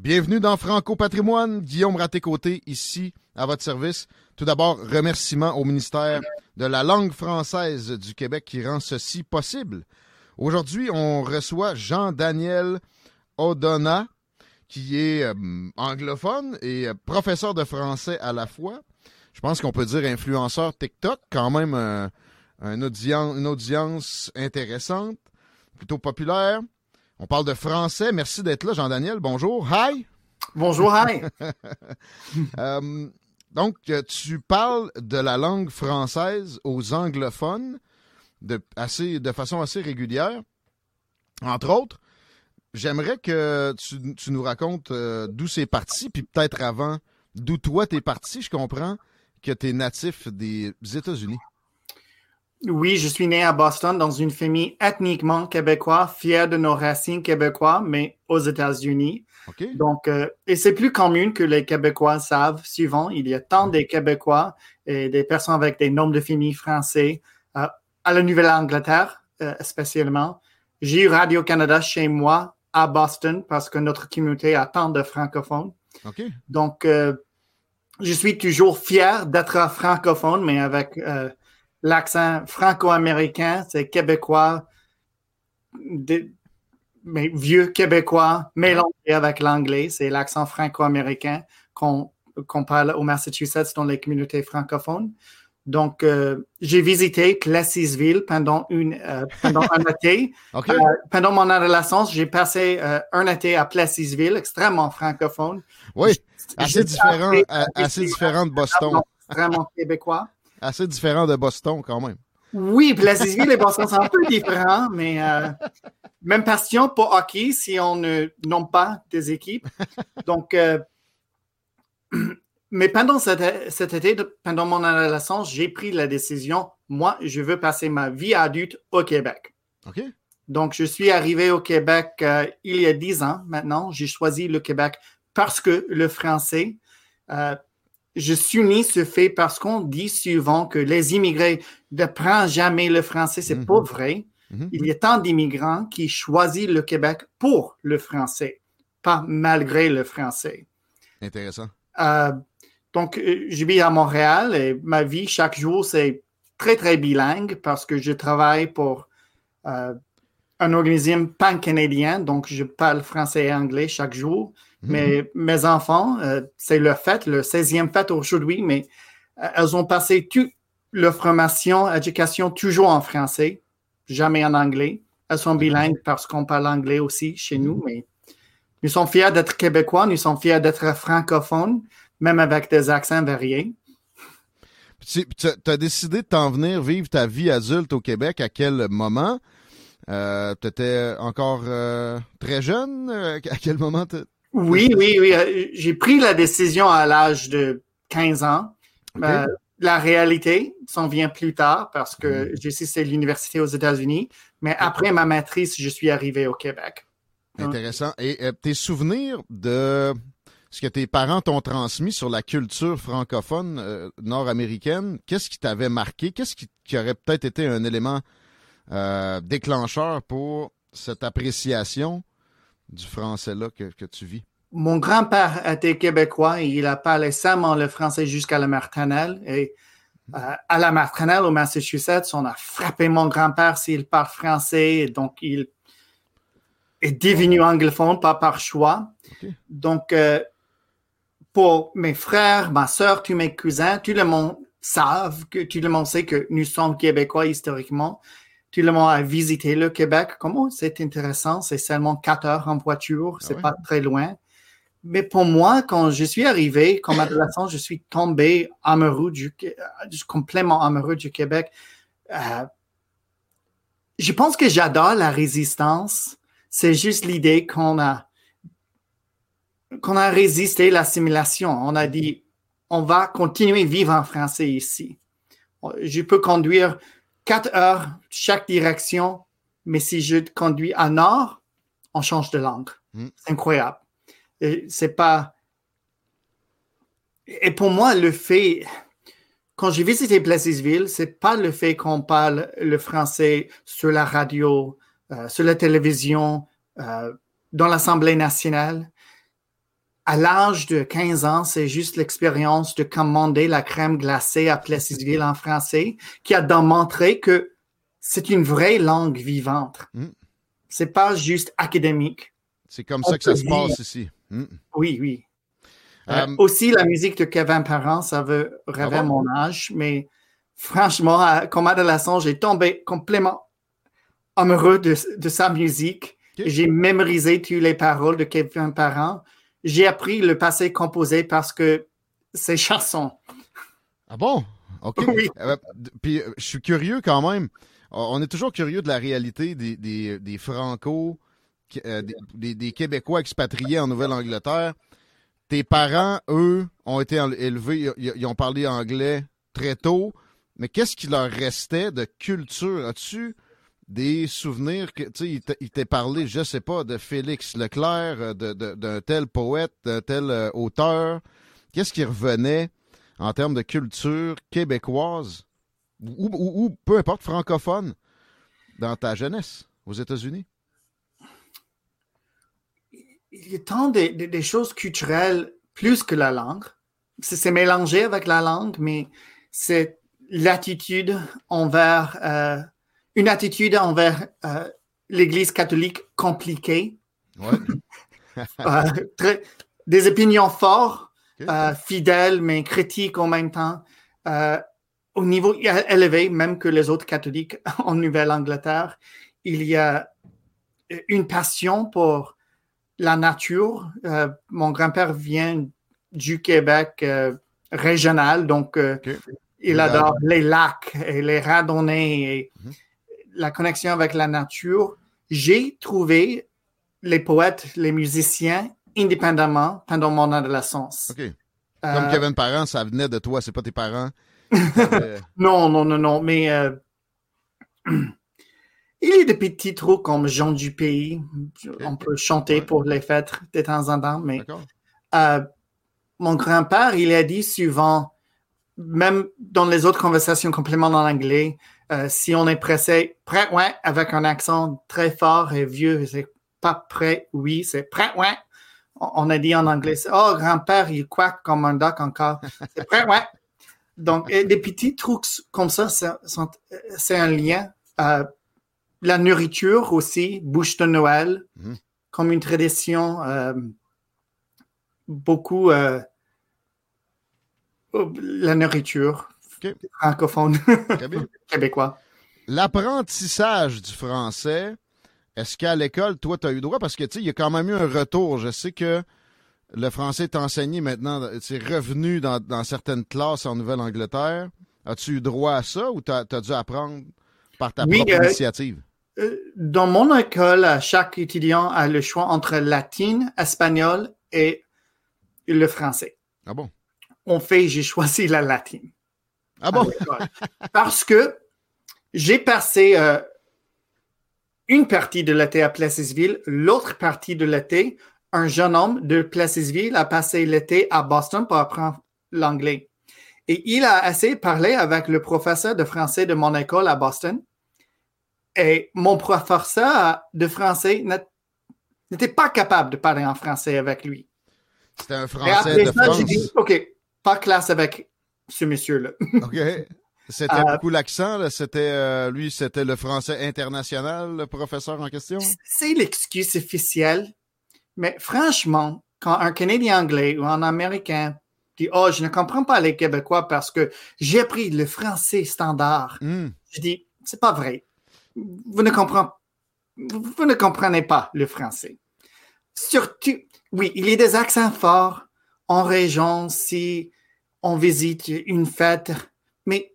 Bienvenue dans Franco Patrimoine. Guillaume Raté-Côté, ici, à votre service. Tout d'abord, remerciements au ministère de la langue française du Québec qui rend ceci possible. Aujourd'hui, on reçoit Jean-Daniel Odona, qui est euh, anglophone et euh, professeur de français à la fois. Je pense qu'on peut dire influenceur TikTok, quand même un, un une audience intéressante, plutôt populaire. On parle de français. Merci d'être là, Jean-Daniel. Bonjour. Hi. Bonjour, hi. Euh, donc, tu parles de la langue française aux anglophones de, assez, de façon assez régulière. Entre autres, j'aimerais que tu, tu nous racontes euh, d'où c'est parti, puis peut-être avant, d'où toi t'es parti. Je comprends que tu es natif des États-Unis. Oui, je suis né à Boston dans une famille ethniquement québécoise, fière de nos racines québécoises, mais aux États-Unis. Donc, euh, et c'est plus commun que les Québécois savent. Souvent, il y a tant des Québécois et des personnes avec des noms de famille français euh, à la Nouvelle-Angleterre, euh, spécialement. J'ai eu Radio-Canada chez moi à Boston parce que notre communauté a tant de francophones. Donc, je suis toujours fier d'être francophone, mais avec l'accent franco-américain, c'est québécois, mais vieux québécois mélangé avec l'anglais. C'est l'accent franco-américain qu'on parle au Massachusetts dans les communautés francophones. Donc, euh, j'ai visité Plessisville pendant, une, euh, pendant un été. Euh, pendant mon adolescence, j'ai passé un été à Plessisville, extrêmement francophone. oui, assez différent, assez différent de Boston. Vraiment québécois. Assez différent de Boston, quand même. Oui, Plessisville et Boston sont un peu différents, mais euh, même passion pour hockey si on ne nomme pas des équipes. Donc, euh, mais pendant cet, cet été, pendant mon adolescence, j'ai pris la décision, moi, je veux passer ma vie adulte au Québec. OK? Donc, je suis arrivé au Québec euh, il y a dix ans maintenant. J'ai choisi le Québec parce que le français, je suis né ce fait parce qu'on dit souvent que les immigrés ne prennent jamais le français. C'est Mhm. pas vrai. Mhm. Il y a tant d'immigrants qui choisissent le Québec pour le français, pas malgré le français. Intéressant. Euh, donc, euh, je vis à Montréal et ma vie chaque jour, c'est très, très bilingue parce que je travaille pour euh, un organisme pan-canadien, donc je parle français et anglais chaque jour. Mhm. Mais mes enfants, euh, c'est leur fête, le 16e fête aujourd'hui, mais euh, elles ont passé toute leur formation, éducation toujours en français, jamais en anglais. Elles sont bilingues parce qu'on parle anglais aussi chez nous, mais nous sommes fiers d'être québécois, nous sommes fiers d'être francophones, même avec des accents variés. Tu as décidé de t'en venir vivre ta vie adulte au Québec à quel moment? Euh, tu étais encore euh, très jeune? À quel moment? Oui, oui, oui. euh, J'ai pris la décision à l'âge de 15 ans. Euh, la réalité s'en vient plus tard parce que j'ai cessé l'université aux États-Unis. Mais après ma maîtrise, je suis arrivé au Québec. Intéressant. Et euh, tes souvenirs de ce que tes parents t'ont transmis sur la culture francophone euh, nord-américaine, qu'est-ce qui t'avait marqué? Qu'est-ce qui, qui aurait peut-être été un élément euh, déclencheur pour cette appréciation du français-là que, que tu vis? Mon grand-père était québécois et il a parlé seulement le français jusqu'à la maternelle. Et euh, à la maternelle au Massachusetts, on a frappé mon grand-père s'il parle français. Donc, il, est devenu anglophone, pas par choix. Donc, euh, pour mes frères, ma soeur, tous mes cousins, tout le monde savent que tout le monde sait que nous sommes québécois historiquement. Tout le monde a visité le Québec. Comment c'est intéressant, c'est seulement quatre heures en voiture, c'est ouais? pas très loin. Mais pour moi, quand je suis arrivé, comme adolescent, je suis tombé amoureux du, euh, complètement amoureux du Québec. Euh, je pense que j'adore la résistance. C'est juste l'idée qu'on a qu'on a résisté l'assimilation. On a dit, on va continuer à vivre en français ici. Je peux conduire quatre heures chaque direction, mais si je conduis à nord, on change de langue. Mm. C'est incroyable. Et C'est pas. Et pour moi, le fait, quand j'ai visité Plessisville, c'est pas le fait qu'on parle le français sur la radio, euh, sur la télévision, euh, dans l'Assemblée nationale. À l'âge de 15 ans, c'est juste l'expérience de commander la crème glacée à Plessisville en français qui a démontré que c'est une vraie langue vivante. Mm. C'est pas juste académique. C'est comme On ça que ça se passe ici. Hmm. Oui, oui. Euh, Euh, aussi, la musique de Kevin Parent, ça veut rêver Ah bon? mon âge, mais franchement, à- comme adolescent, j'ai tombé complètement amoureux de, de sa musique. J'ai mémorisé toutes les paroles de Kevin Parent. J'ai appris le passé composé parce que c'est chanson. Ah bon? OK. Oui. Euh, d- puis euh, je suis curieux quand même. On est toujours curieux de la réalité des, des, des Franco, euh, des, Québécois expatriés en Nouvelle-Angleterre. Tes parents, eux, ont été élevés, ils, ils ont parlé anglais très tôt. Mais qu'est-ce qui leur restait de culture? As-tu des souvenirs que, tu sais, ils t'aient parlé, je sais pas, de Félix Leclerc, euh, de- de- d'un tel poète, d'un tel euh, auteur? Qu'est-ce qui revenait en termes de culture québécoise ou, ou- peu importe francophone dans ta jeunesse aux États-Unis? Il y a tant de, de- des choses culturelles plus que la langue. C'est c'est mélangé avec la langue, mais c'est l'attitude envers euh, une attitude envers euh, l'Église catholique compliquée, Ouais. Euh, très- des opinions fortes, euh, fidèles mais critiques en même temps, au niveau élevé, même que les autres catholiques en Nouvelle-Angleterre. Il y a une passion pour la nature. Euh, mon grand-père vient du Québec euh, régional, donc euh, il adore les lacs et les randonnées et Mhm. La connexion avec la nature. J'ai trouvé les poètes, les musiciens indépendamment pendant mon adolescence. OK. Comme Euh, Kevin Parent, ça venait de toi, c'est pas tes parents. Euh, Non, non, non, non, mais euh, il y a des petits trous comme Jean du Pays. On peut chanter Ouais. pour les fêtes de temps en temps, mais euh, mon grand-père, il a dit souvent, même dans les autres conversations complètement en anglais, euh, si on est pressé, prêt, ouais, avec un accent très fort et vieux, c'est pas prêt, oui, c'est prêt, ouais. On a dit en anglais, oh, grand-père, il quack comme un doc encore. C'est prêt, ouais. Donc, et des petits trucs comme ça, c'est un lien. Euh, la nourriture aussi, bouche de Noël, Mhm. comme une tradition. euh, beaucoup la nourriture Francophone québécois. L'apprentissage du français, est-ce qu'à l'école, toi, tu as eu droit? Parce que, tu sais, il y a quand même eu un retour. Je sais que le français est enseigné maintenant, c'est revenu dans, dans certaines classes en Nouvelle-Angleterre. As-tu eu droit à ça ou tu as, dû apprendre par ta Oui, propre euh, initiative? Euh, Dans mon école, chaque étudiant a le choix entre latine, espagnol et le français. Ah bon? En fait, j'ai choisi la latine. Ah bon? l'école. Parce que j'ai passé euh, une partie de l'été à Plessisville, l'autre partie de l'été, un jeune homme de Plessisville a passé l'été à Boston pour apprendre l'anglais. Et il a essayé de parler avec le professeur de français de mon école à Boston. Et mon professeur de français n'était pas capable de parler en français avec lui. C'était un Et français après de ça, France. j'ai dit, OK, pas classe avec ce monsieur-là. OK. C'était Euh, beaucoup l'accent, là. C'était, euh, lui, c'était le français international, le professeur en question? C'est l'excuse officielle, mais franchement, quand un Canadien anglais ou un Américain dit Oh, je ne comprends pas les Québécois parce que j'ai appris le français standard, Hmm. je dis C'est pas vrai. Vous ne comprenez, vous ne comprenez pas le français. Surtout, oui, il y a des accents forts en région si on visite une fête, mais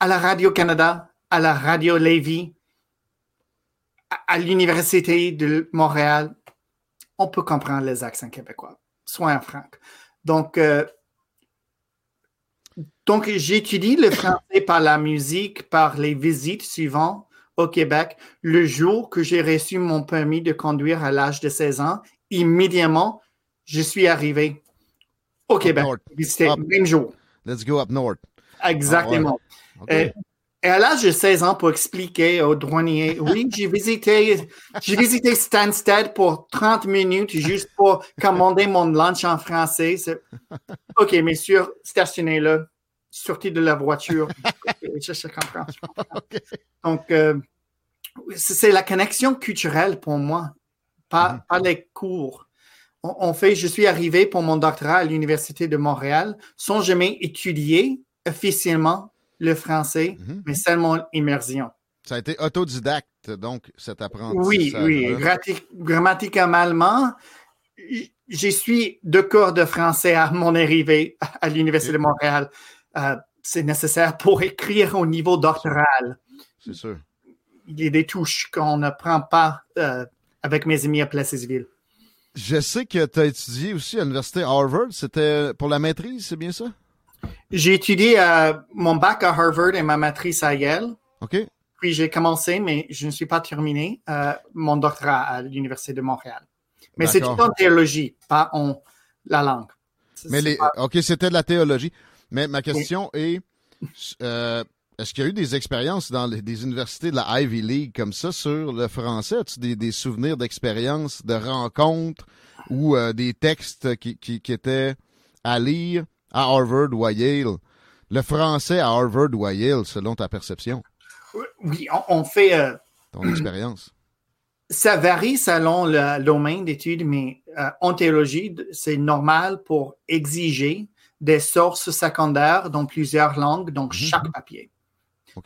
à la Radio-Canada, à la Radio Lévis, à- l'Université de Montréal, on peut comprendre les accents québécois. Soyons francs. Donc, euh, donc j'étudie le français par la musique, par les visites suivantes au Québec. Le jour que j'ai reçu mon permis de conduire à l'âge de 16 ans, immédiatement, je suis arrivé au Québec. C'était Up. le même jour. Let's go up north. Exactement. OK. Euh, et à l'âge de 16 ans, pour expliquer aux douaniers, oui, j'ai visité, j'ai visité Stansted pour 30 minutes juste pour commander mon lunch en français. OK, messieurs, stationnez là, sortez de la voiture. je, je comprends. je comprends. Donc, euh, c'est la connexion culturelle pour moi, pas, pas les cours. On, on fait, je suis arrivé pour mon doctorat à l'Université de Montréal sans jamais étudier officiellement le français, Mhm. mais seulement immersion. Ça a été autodidacte, donc, cet apprentissage. Oui, oui. Grammaticalement, j- je suis deux cours de français à mon arrivée à l'Université de Montréal. Euh, c'est nécessaire pour écrire au niveau doctoral. C'est sûr. Il y a des touches qu'on ne prend pas euh, avec mes amis à Placeville. Je sais que tu as étudié aussi à l'université Harvard. C'était pour la maîtrise, c'est bien ça? J'ai étudié euh, mon bac à Harvard et ma maîtrise à Yale. OK. Puis j'ai commencé, mais je ne suis pas terminé, euh, mon doctorat à l'Université de Montréal. Mais c'est tout en théologie, pas en la langue. Mais les, pas- OK, c'était de la théologie. Mais ma question est, euh, est-ce qu'il y a eu des expériences dans les- des universités de la Ivy League comme ça sur le français? As-tu des, des souvenirs d'expériences, de rencontres ou euh, des textes qui, qui, qui étaient à lire à Harvard ou à Yale? Le français à Harvard ou à Yale, selon ta perception, Oui, on, on fait. euh, ton expérience. ça varie selon le domaine d'études, mais euh, en théologie, c'est normal pour exiger des sources secondaires dans plusieurs langues, dans chaque papier.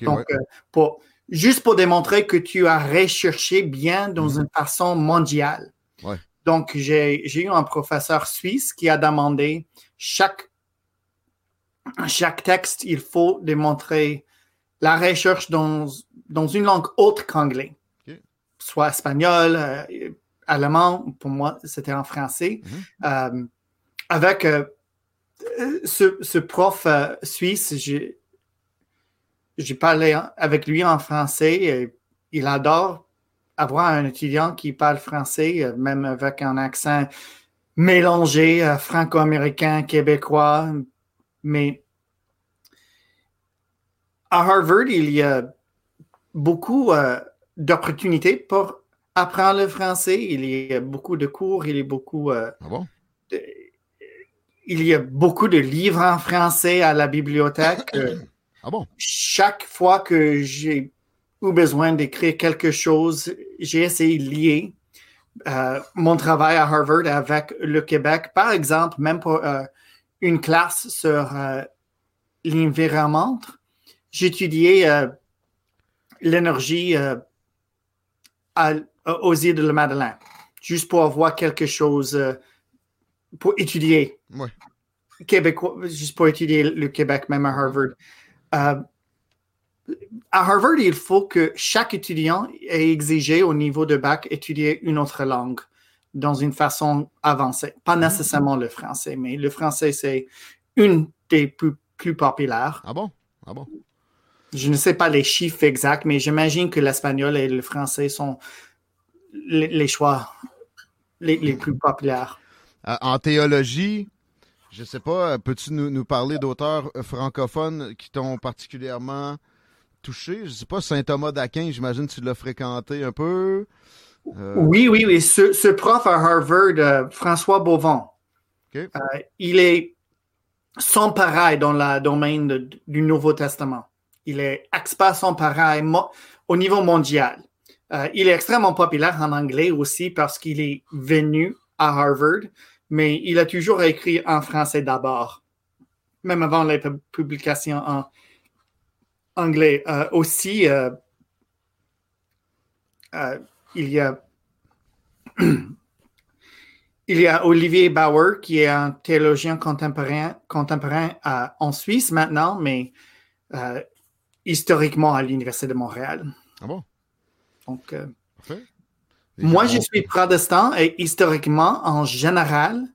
Donc, ouais. euh, pour, juste pour démontrer que tu as recherché bien dans une façon mondiale. Ouais. Donc, j'ai eu un professeur suisse qui a demandé chaque, chaque texte, il faut démontrer la recherche dans, dans une langue autre qu'anglais, soit espagnol, euh, allemand, pour moi, c'était en français. Euh, avec euh, euh, ce, ce prof suisse, j'ai j'ai parlé avec lui en français. et il adore avoir un étudiant qui parle français, euh, même avec un accent mélangé, euh, franco-américain, québécois. Mais à Harvard, il y a beaucoup euh, d'opportunités pour apprendre le français. Il y a beaucoup de cours, il y a beaucoup euh, Ah bon? de- il y a beaucoup de livres en français à la bibliothèque. Ah bon? chaque fois que j'ai eu besoin d'écrire quelque chose, j'ai essayé de lier euh, mon travail à Harvard avec le Québec. Par exemple, même pour euh, une classe sur euh, l'environnement, j'étudiais euh, l'énergie aux îles de la Madeleine, juste pour avoir quelque chose pour étudier Ouais. québécois, juste pour étudier le Québec, même à Harvard. Euh, à Harvard, il faut que chaque étudiant ait exigé au niveau de bac étudier une autre langue dans une façon avancée. Pas nécessairement le français, mais le français, c'est une des plus, plus populaires. Ah bon? Ah bon? Je ne sais pas les chiffres exacts, mais j'imagine que l'espagnol et le français sont les, les choix les, les plus populaires. Euh, en théologie, je sais pas, euh, peux-tu nous, nous parler d'auteurs euh, francophones qui t'ont particulièrement touché? Je sais pas, Saint Thomas d'Aquin, j'imagine que tu l'as fréquenté un peu. Euh, Oui, oui, oui. Ce, ce prof à Harvard, euh, François Beauvon, euh, il est sans pareil dans le domaine de- du Nouveau Testament. Il est expert sans pareil au niveau mondial. Il est extrêmement populaire en anglais aussi parce qu'il est venu à Harvard, mais il a toujours écrit en français d'abord, même avant les pub- publications en anglais. Euh, aussi, euh, euh, il y a il y a Olivier Bauer, qui est un théologien contemporain, contemporain en Suisse maintenant, mais historiquement à l'Université de Montréal. Ah bon? Donc. Moi, je suis protestant et historiquement, en général,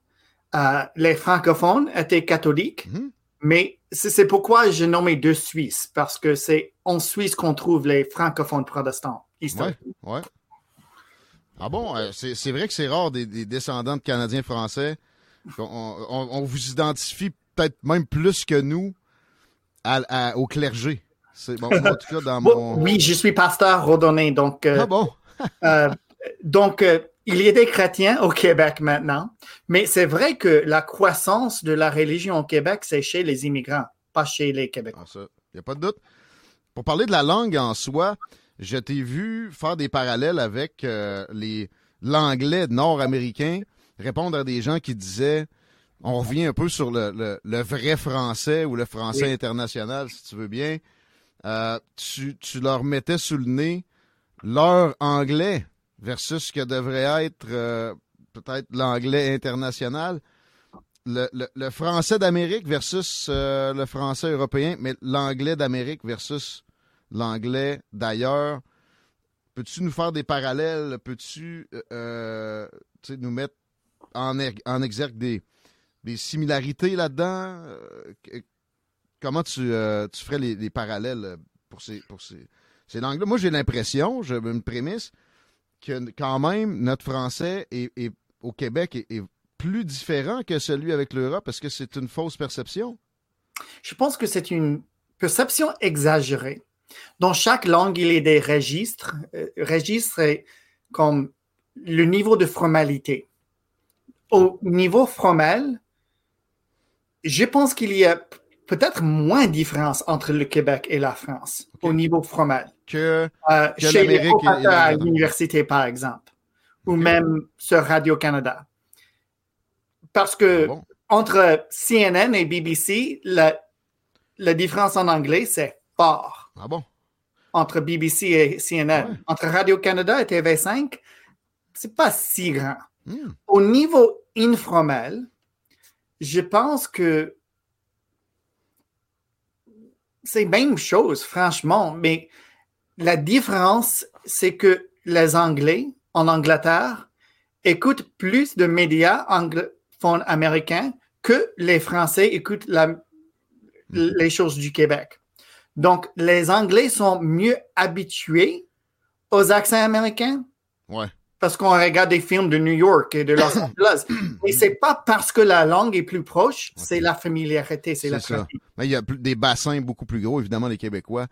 euh, les francophones étaient catholiques, Mhm. mais c'est pourquoi j'ai nommé deux Suisses, parce que c'est en Suisse qu'on trouve les francophones protestants historiquement. ouais. Ah bon, euh, c'est vrai que c'est rare des, des descendants de Canadiens français. On, on- on vous identifie peut-être même plus que nous à- à- au clergé. C'est bon, en tout cas dans Bon, mon. oui, je suis pasteur redonné, donc euh, Ah bon? Donc, euh, il y a des chrétiens au Québec maintenant, mais c'est vrai que la croissance de la religion au Québec, c'est chez les immigrants, pas chez les Québécois. Ah, ça, y a pas de doute. Pour parler de la langue en soi, je t'ai vu faire des parallèles avec euh, les l'anglais nord-américain, répondre à des gens qui disaient on revient un peu sur le, le- le vrai français ou le français Oui. international, si tu veux bien. Euh, tu, tu leur mettais sous le nez leur anglais versus ce que devrait être euh, peut-être l'anglais international. Le, français d'Amérique versus euh, le français européen, mais l'anglais d'Amérique versus l'anglais d'ailleurs. Peux-tu nous faire des parallèles? Peux-tu euh, nous mettre en, er- en exergue des, des similarités là-dedans? Comment tu, tu ferais les, les parallèles pour ces, pour ces, ces langues-là? Moi, j'ai l'impression, j'ai une prémisse, que quand même, notre français est, est- au Québec est, est plus différent que celui avec l'Europe. Est-ce que c'est une fausse perception? Je pense que c'est une perception exagérée. Dans chaque langue, il y a des registres. Euh, registres est comme le niveau de formalité. Au niveau formel, je pense qu'il y a peut-être moins de différence entre le Québec et la France au niveau formel. Que Euh, Que chez les l'Amérique professeurs à l'université, par exemple, ou même sur Radio-Canada. Parce que Ah bon, entre CNN et BBC, la, la différence en anglais, c'est fort ah bon, entre BBC et CNN. Ouais. Entre Radio-Canada et TV5, c'est pas si grand. Hmm. Au niveau informel, je pense que c'est la même chose, franchement, mais la différence, c'est que les Anglais en Angleterre écoutent plus de médias anglophones américains que les Français écoutent la- les choses du Québec. Donc, les Anglais sont mieux habitués aux accents américains ouais. parce qu'on regarde des films de New York et de Los Angeles. Mais c'est pas parce que la langue est plus proche, c'est la familiarité, c'est la ça. Mais il y a des bassins beaucoup plus gros, évidemment, les Québécois.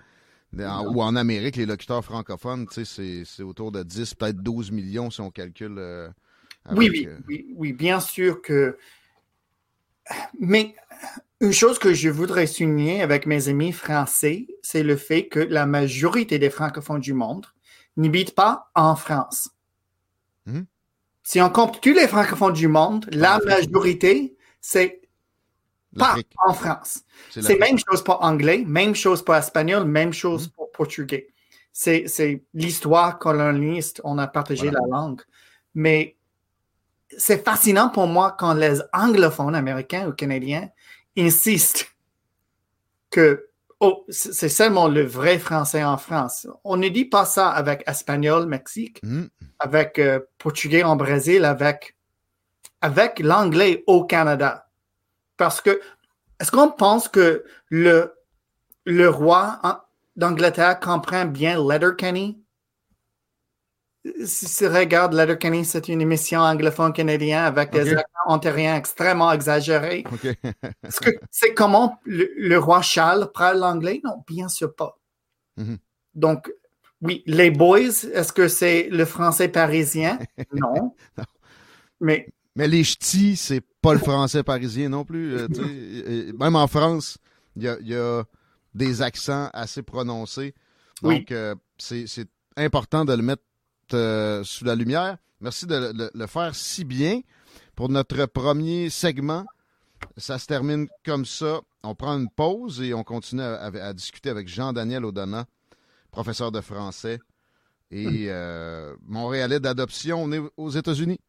En- ou en Amérique, les locuteurs francophones, tu sais, c'est- autour de 10, peut-être 12 millions si on calcule. euh, Oui, avec, oui, euh, oui, oui, bien sûr que. Mais une chose que je voudrais souligner avec mes amis français, c'est le fait que la majorité des francophones du monde n'habitent pas en France. Mhm. Si on compte tous les francophones du monde, la Afrique. majorité, c'est pas en France. C'est même chose pour anglais, même chose pour espagnol, même Mhm. chose pour portugais. C'est c'est l'histoire colonialiste, on a partagé Voilà. la langue. Mais c'est fascinant pour moi quand les anglophones américains ou canadiens insistent que oh, c'est seulement le vrai français en France. On ne dit pas ça avec espagnol, Mexique, Hmm. avec euh, portugais en Brésil, avec, avec l'anglais au Canada. Parce que, est-ce qu'on pense que le, le roi d'Angleterre comprend bien Letterkenny? Si tu regardes Letterkenny, c'est une émission anglophone canadienne avec des accents ontariens extrêmement exagérés. Est-ce que c'est comment le, le roi Charles parle l'anglais? Non, bien sûr pas. Mhm. Donc, oui, les boys, est-ce que c'est le français parisien? Non. Non. Mais Mais les ch'tis, c'est pas le français parisien non plus. euh. Et- et même en France, il y a, il y a des accents assez prononcés. Oui. Donc, euh, c'est important de le mettre euh, sous la lumière. Merci de le- faire si bien. Pour notre premier segment, ça se termine comme ça. On prend une pause et on continue à, à- à discuter avec Jean-Daniel Odana, professeur de français et Montréalais d'adoption né aux États-Unis.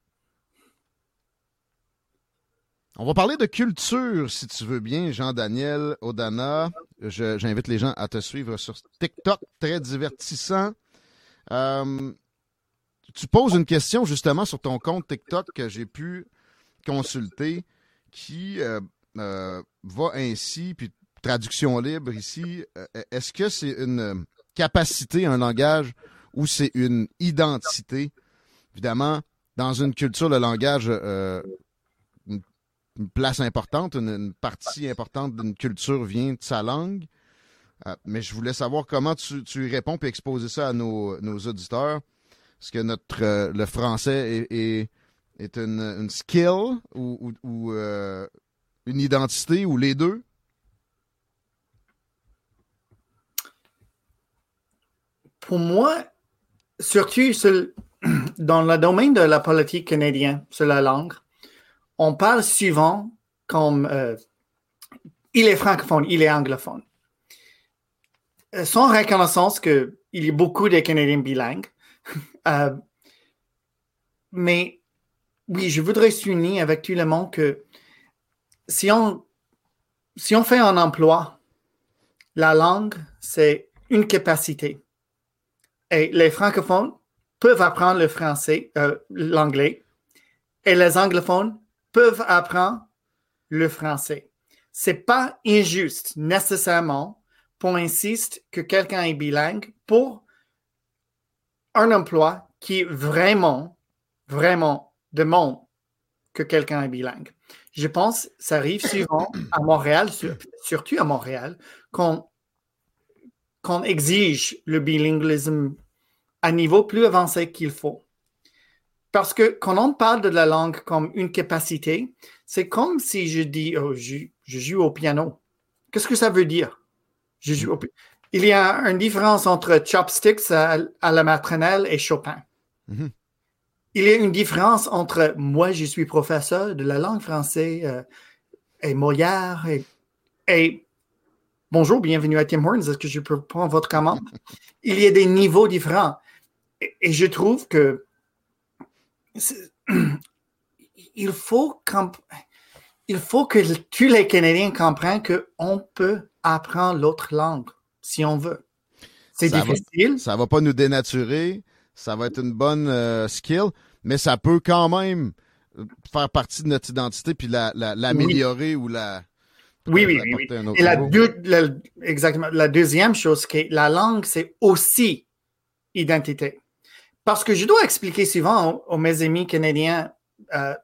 On va parler de culture, si tu veux bien, Jean-Daniel Odana. J'invite les gens à te suivre sur TikTok, très divertissant. Euh, tu poses une question justement sur ton compte TikTok que j'ai pu consulter qui euh, euh, va ainsi, puis traduction libre ici. euh, Est-ce que c'est une capacité, un langage, ou c'est une identité? Évidemment, dans une culture, le langage euh, une place importante, une, partie importante d'une culture vient de sa langue. Euh, mais je voulais savoir comment tu, tu réponds puis exposer ça à nos, nos auditeurs. Est-ce que notre euh, le français est, est, une, une skill ou, ou- euh, une identité ou les deux? Pour moi, surtout sur- dans le domaine de la politique canadienne sur la langue, on parle souvent comme euh, il est francophone, il est anglophone. Euh, Sans reconnaissance qu'il y a beaucoup de Canadiens bilingues. Euh, mais oui, je voudrais souligner avec tout le monde que si on, fait un emploi, la langue, c'est une capacité. Et les francophones peuvent apprendre le français, l'anglais, et les anglophones peuvent apprendre le français. C'est pas injuste nécessairement pour insister que quelqu'un est bilingue pour un emploi qui vraiment, vraiment demande que quelqu'un est bilingue. Je pense que ça arrive souvent à Montréal, sur- surtout à Montréal, qu'on qu'on exige le bilinguisme à niveau plus avancé qu'il faut. Parce que quand on parle de la langue comme une capacité, c'est comme si je dis oh, je, je joue au piano. Qu'est-ce que ça veut dire? Je joue au Il y a une différence entre chopsticks à, à la maternelle et Chopin. Mhm. Il y a une différence entre moi, je suis professeur de la langue française euh, et Molière et, et bonjour, bienvenue à Tim Hortons. Est-ce que je peux prendre votre commande? Il y a des niveaux différents. Et, et je trouve que il faut, il faut que tous les Canadiens comprennent qu'on peut apprendre l'autre langue si on veut. C'est Ça va- difficile. Ça va pas nous dénaturer, ça va être une bonne euh, skill, mais ça peut quand même faire partie de notre identité puis la- la- l'améliorer ou la. Oui, oui, la oui, Et la, deux- la- exactement. La deuxième chose, que la langue, c'est aussi identité. Parce que je dois expliquer souvent aux, aux mes amis canadiens euh,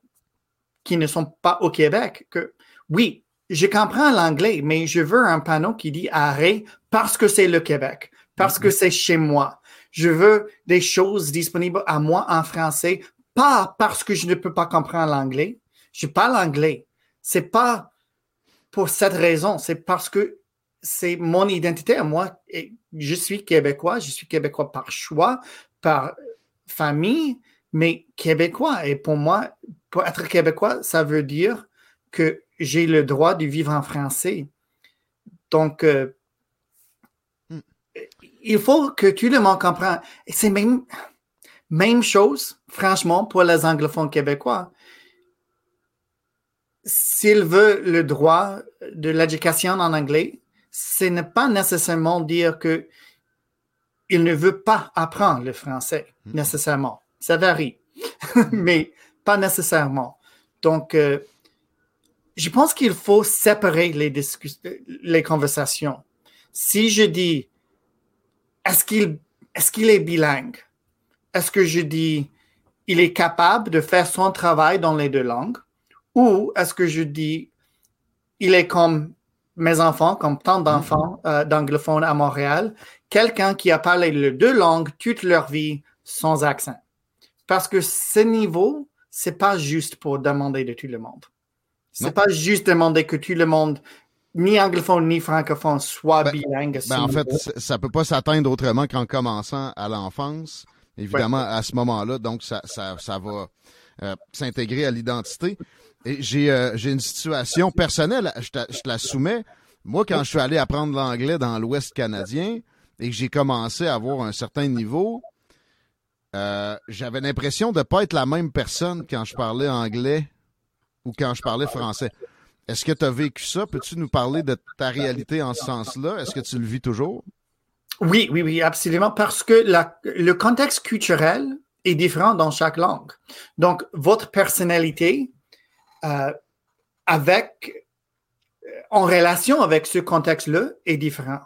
qui ne sont pas au Québec que oui, je comprends l'anglais, mais je veux un panneau qui dit arrêt parce que c'est le Québec, parce que c'est chez moi. Je veux des choses disponibles à moi en français, pas parce que je ne peux pas comprendre l'anglais. Je parle anglais. C'est pas pour cette raison, c'est parce que c'est mon identité à moi. Et je suis québécois, je suis québécois par choix, par famille, mais québécois. Et pour moi, pour être québécois, ça veut dire que j'ai le droit de vivre en français. Donc, euh, il faut que tout le monde comprenne. Et c'est même, même chose, franchement, pour les anglophones québécois s'il veut le droit de l'éducation en anglais, ce n'est pas nécessairement dire que il ne veut pas apprendre le français, nécessairement. Ça varie, mais pas nécessairement. Donc, euh, je pense qu'il faut séparer les, les conversations. Si je dis, est-ce qu'il est, qu'il est bilingue? Est-ce que je dis, il est capable de faire son travail dans les deux langues? Ou est-ce que je dis, il est comme mes enfants, comme tant d'enfants euh, d'anglophones à Montréal, quelqu'un qui a parlé les deux langues toute leur vie sans accent. Parce que ce niveau, c'est pas juste pour demander de tout le monde. C'est pas juste demander que tout le monde, ni anglophone ni francophone, soit Ben, bilingue. Ben, en fait, ça peut pas s'atteindre autrement qu'en commençant à l'enfance, évidemment, à ce moment-là. Donc, ça, ça, ça va euh, s'intégrer à l'identité. Et j'ai euh, j'ai une situation personnelle, je te, je te la soumets. Moi, quand je suis allé apprendre l'anglais dans l'Ouest canadien et que j'ai commencé à avoir un certain niveau, euh, j'avais l'impression de pas être la même personne quand je parlais anglais ou quand je parlais français. Est-ce que tu as vécu ça? Peux-tu nous parler de ta réalité en ce sens-là? Est-ce que tu le vis toujours? Oui, oui, oui, absolument, parce que la- le contexte culturel est différent dans chaque langue. Donc, votre personnalité euh, avec, euh, en relation avec ce contexte-là est différent.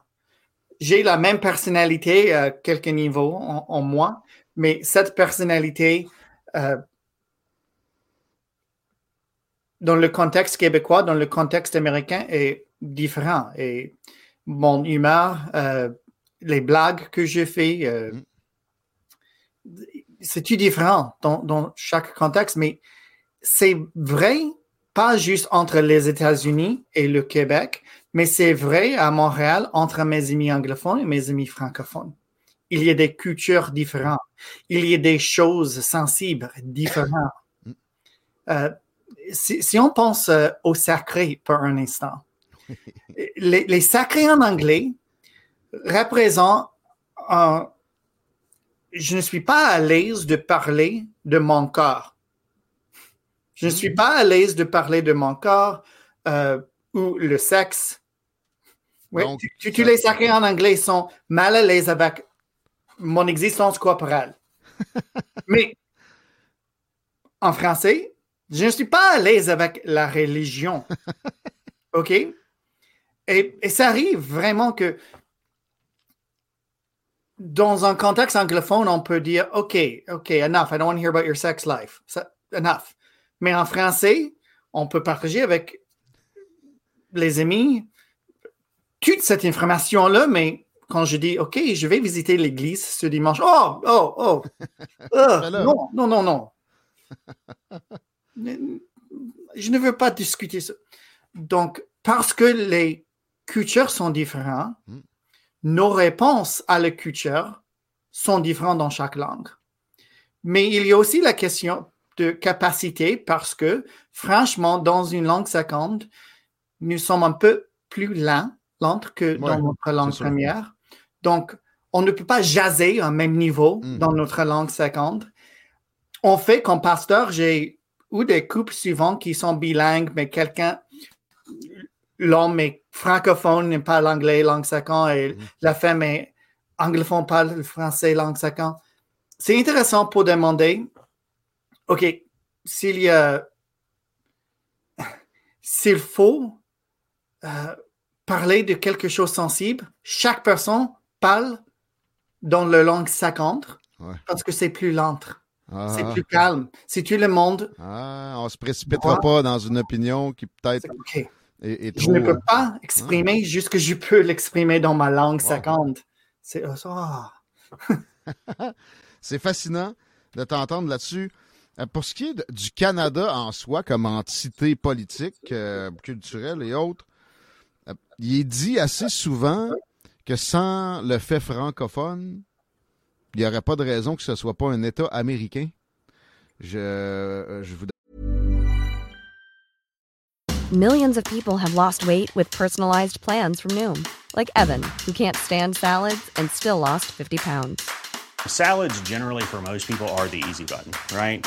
J'ai la même personnalité à quelques niveaux en, en moi, mais cette personnalité euh, dans le contexte québécois, dans le contexte américain est différent. Et mon humeur, euh, les blagues que je fais, euh, c'est tout différent dans, dans chaque contexte, mais c'est vrai, pas juste entre les États-Unis et le Québec, mais c'est vrai à Montréal entre mes amis anglophones et mes amis francophones. Il y a des cultures différentes. Il y a des choses sensibles différentes. Euh, si, si on pense euh, au sacré pour un instant, les, les sacrés en anglais représentent un, je ne suis pas à l'aise de parler de mon corps. Je ne suis pas à l'aise de parler de mon corps euh, ou le sexe. Oui, Donc, tu- les sacrés en anglais sont mal à l'aise avec mon existence corporelle. Mais en français, je ne suis pas à l'aise avec la religion. OK? Et, et ça arrive vraiment que dans un contexte anglophone, on peut dire OK, OK, enough. I don't want to hear about your sex life. Enough. Mais en français, on peut partager avec les amis toute cette information-là, mais quand je dis OK, je vais visiter l'église ce dimanche, oh, oh, oh, Fais-le. non, non, non, non. Je ne veux pas discuter ça. Donc, parce que les cultures sont différentes, Mm. nos réponses à la culture sont différentes dans chaque langue. Mais il y a aussi la question de capacité parce que, franchement, dans une langue seconde, nous sommes un peu plus lents, lentes que Ouais, dans notre langue première. Donc, on ne peut pas jaser au même niveau Mm. dans notre langue seconde. On fait, comme pasteur, j'ai ou des couples suivants qui sont bilingues, mais quelqu'un, l'homme est francophone, n'aime pas l'anglais, langue seconde, et Mm. la femme est anglophone, parle le français, langue seconde. C'est intéressant pour demander, OK, s'il y a, s'il faut euh, parler de quelque chose sensible, chaque personne parle dans la langue seconde Ouais. parce que c'est plus lent, Ah, c'est plus calme. Si tout le monde, ah, on se précipitera pas dans une opinion qui peut-être est, Je ne peux pas exprimer juste que je peux l'exprimer dans ma langue Wow. C'est ça. C'est fascinant de t'entendre là-dessus. Euh, Pour ce qui est de- du Canada en soi, comme entité politique, euh, culturelle et autres, euh, il est dit assez souvent que sans le fait francophone, il n'y aurait pas de raison que ce soit pas un État américain. Je, je vous Millions of people have lost weight with personalized plans from Noom, like Evan, who can't stand salads and still lost 50 pounds. Salads, generally, for most people, are the easy button, right?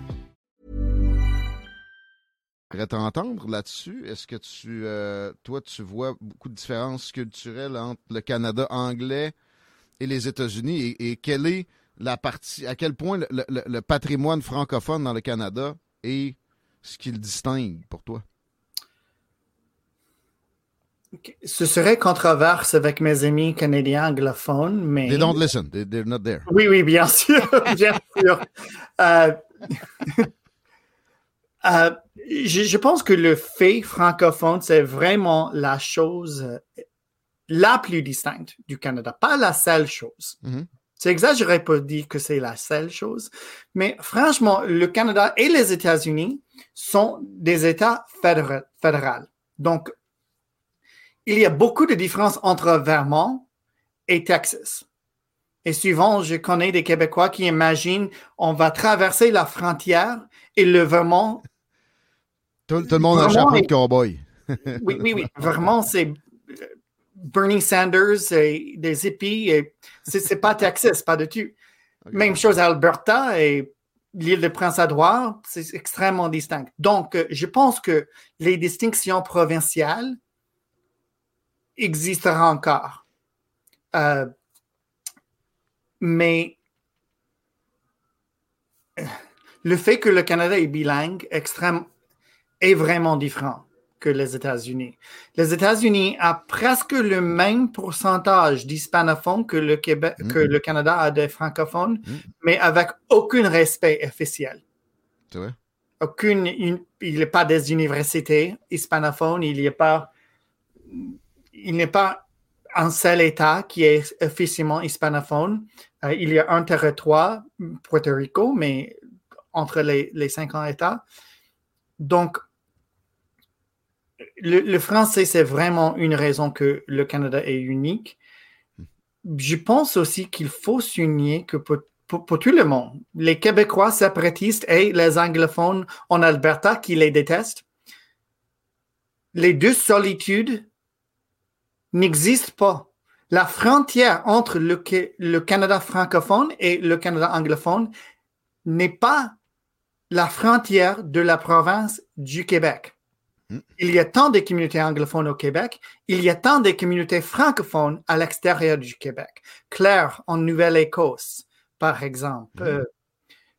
J'aimerais t'entendre là-dessus. Est-ce que tu, euh, toi, tu vois beaucoup de différences culturelles entre le Canada anglais et les États-Unis? Et, et quelle est la partie, à quel point le, le- le patrimoine francophone dans le Canada est ce qui le distingue pour toi? Ce serait controverse avec mes amis canadiens anglophones, mais. They don't listen. They, they're not there. Oui, oui, bien sûr, bien sûr. Euh, euh, je, je pense que le fait francophone, c'est vraiment la chose euh, la plus distincte du Canada, pas la seule chose. Mhm. C'est exagéré pour dire que c'est la seule chose, mais franchement, le Canada et les États-Unis sont des États fédéra- fédéraux. Donc, il y a beaucoup de différences entre Vermont et Texas. Et souvent, je connais des Québécois qui imaginent on va traverser la frontière et le Vermont, Tout, tout le monde a un chapeau de cowboy. oui, oui, oui, vraiment, c'est euh, Bernie Sanders et des hippies. Et c'est, pas Texas, pas du tout. Même chose à Alberta et l'île de Prince-Édouard, c'est extrêmement distinct. Donc, euh, je pense que les distinctions provinciales existeront encore. Euh, mais le fait que le Canada est bilingue extrême, est vraiment différent que les États-Unis. Les États-Unis ont presque le même pourcentage d'hispanophones que le Québec, que le Canada a des francophones, mais avec aucun respect officiel. C'est vrai? Aucune, une- il n'y a pas des universités hispanophones, il n'y a pas, il n'est pas un seul État qui est officiellement hispanophone. Euh, il y a un territoire, Puerto Rico, mais entre les, les 50 États. Donc, le, le français, c'est vraiment une raison que le Canada est unique. Je pense aussi qu'il faut souligner que pour, pour- pour tout le monde, les Québécois séparatistes et les anglophones en Alberta qui les détestent, les deux solitudes n'existent pas. La frontière entre le Canada francophone et le Canada anglophone n'est pas la frontière de la province du Québec. Il y a tant de communautés anglophones au Québec, il y a tant de communautés francophones à l'extérieur du Québec. Claire en Nouvelle-Écosse, par exemple. Euh,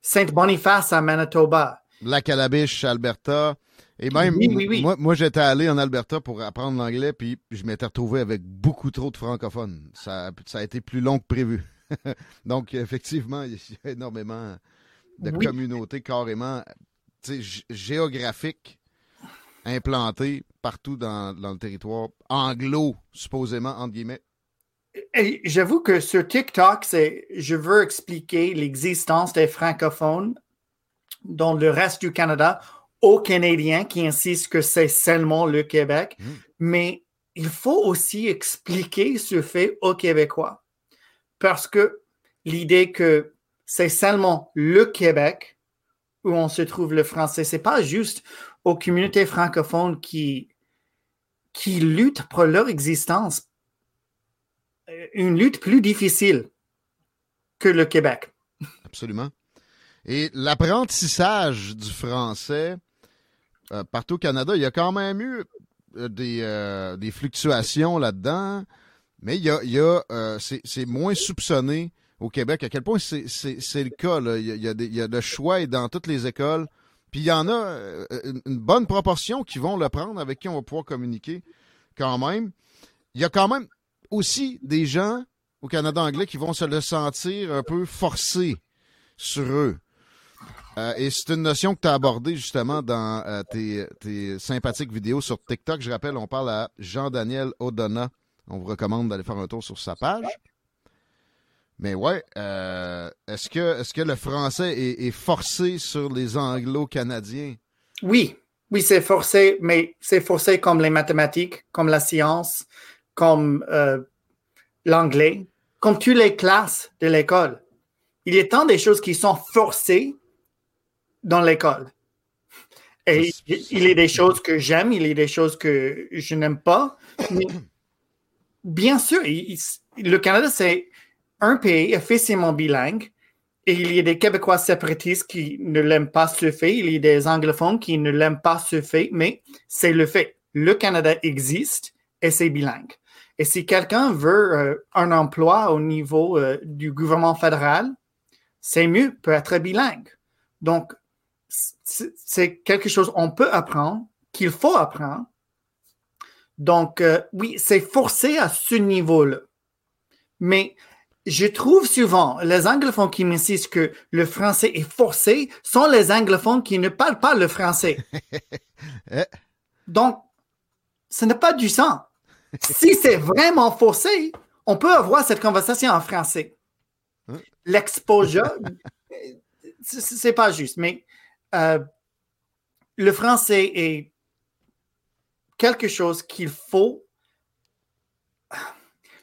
Saint-Boniface à Manitoba. La Calabiche, Alberta. Et même, Oui, oui, oui. moi, moi j'étais allé en Alberta pour apprendre l'anglais, puis je m'étais retrouvé avec beaucoup trop de francophones. Ça, a- ça a été plus long que prévu. Donc, effectivement, il y a énormément de communautés carrément géographiques implantées partout dans, dans le territoire anglo, supposément, entre guillemets. Et j'avoue que sur TikTok, c'est, je veux expliquer l'existence des francophones dans le reste du Canada aux Canadiens qui insistent que c'est seulement le Québec. Mm. Mais il faut aussi expliquer ce fait aux Québécois. Parce que l'idée que c'est seulement le Québec où on se trouve le français, c'est pas juste aux communautés francophones qui, qui luttent pour leur existence euh, une lutte plus difficile que le Québec. Absolument. Et l'apprentissage du français, euh, partout au Canada, il y a quand même eu euh, des, des fluctuations là-dedans, mais il y a, y a, c'est moins soupçonné au Québec. À quel point c'est le cas. Là? Il, y a, y a le choix est dans toutes les écoles. Puis il y en a euh, une, bonne proportion qui vont le prendre, avec qui on va pouvoir communiquer quand même. Il y a quand même aussi des gens au Canada anglais qui vont se le sentir un peu forcé sur eux. Euh, et c'est une notion que tu as abordée justement dans euh, tes, tes sympathiques vidéos sur TikTok. Je rappelle, on parle à Jean-Daniel O'Donnell. On vous recommande d'aller faire un tour sur sa page. Mais ouais, euh, est-ce que, est que le français est, est forcé sur les anglo-canadiens? Oui, oui, c'est forcé, mais c'est forcé comme les mathématiques, comme la science, comme euh, l'anglais, comme toutes les classes de l'école. Il y a tant de choses qui sont forcées dans l'école. Et il y a des choses que j'aime, il y a des choses que je n'aime pas. Mais bien sûr, il- il- le Canada, c'est un pays officiellement bilingue et il y a des Québécois séparatistes qui ne l'aiment pas ce fait. Il y a des anglophones qui ne l'aiment pas ce fait, mais c'est le fait. Le Canada existe et c'est bilingue. Et si quelqu'un veut euh, un emploi au niveau euh, du gouvernement fédéral, c'est mieux, peut être bilingue. Donc, c'est quelque chose qu'on peut apprendre, qu'il faut apprendre. Donc, euh, oui, c'est forcé à ce niveau-là. Mais je trouve souvent les anglophones qui m'insistent que le français est forcé sont les anglophones qui ne parlent pas le français. Eh. Donc, ce n'est pas du sens. si c'est vraiment forcé, on peut avoir cette conversation en français. Hein? L'exposure, c'est pas juste, mais euh, le français est quelque chose qu'il faut.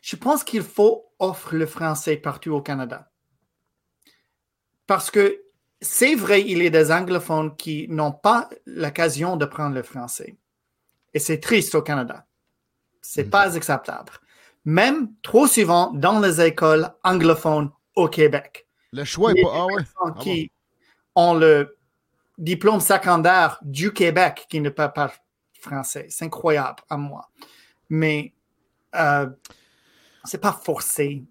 Je pense qu'il faut offre le français partout au Canada. Parce que c'est vrai, il y a des anglophones qui n'ont pas l'occasion de prendre le français. Et c'est triste au Canada. C'est mm. pas acceptable. Même trop souvent dans les écoles anglophones au Québec. Le choix est pas. Ah ouais. Ah qui ont le diplôme secondaire du Québec qui ne parlent pas français. C'est incroyable à moi. Mais euh, c'est pas forcé